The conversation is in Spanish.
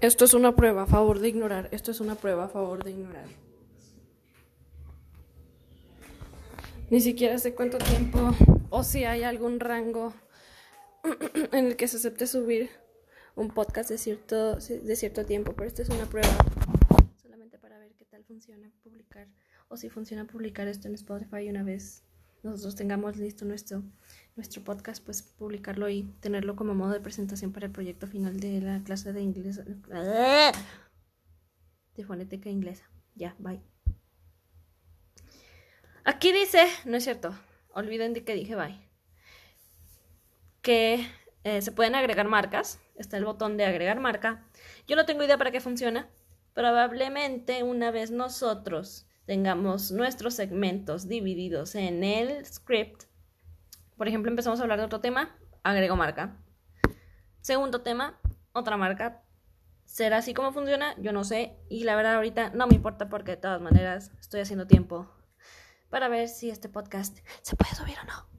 Esto es una prueba a favor de ignorar. Esto es una prueba a favor de ignorar. Ni siquiera sé cuánto tiempo o si hay algún rango en el que se acepte subir un podcast de cierto, de cierto tiempo, pero esta es una prueba solamente para ver qué tal funciona publicar o si funciona publicar esto en Spotify una vez nosotros tengamos listo nuestro, nuestro podcast, pues publicarlo y tenerlo como modo de presentación para el proyecto final de la clase de inglés. De fonética inglesa. Ya, bye. Aquí dice, no es cierto, olviden de que dije bye, que eh, se pueden agregar marcas, está el botón de agregar marca. Yo no tengo idea para qué funciona, probablemente una vez nosotros tengamos nuestros segmentos divididos en el script. Por ejemplo, empezamos a hablar de otro tema, agrego marca. Segundo tema, otra marca. ¿Será así como funciona? Yo no sé. Y la verdad ahorita no me importa porque de todas maneras estoy haciendo tiempo para ver si este podcast se puede subir o no.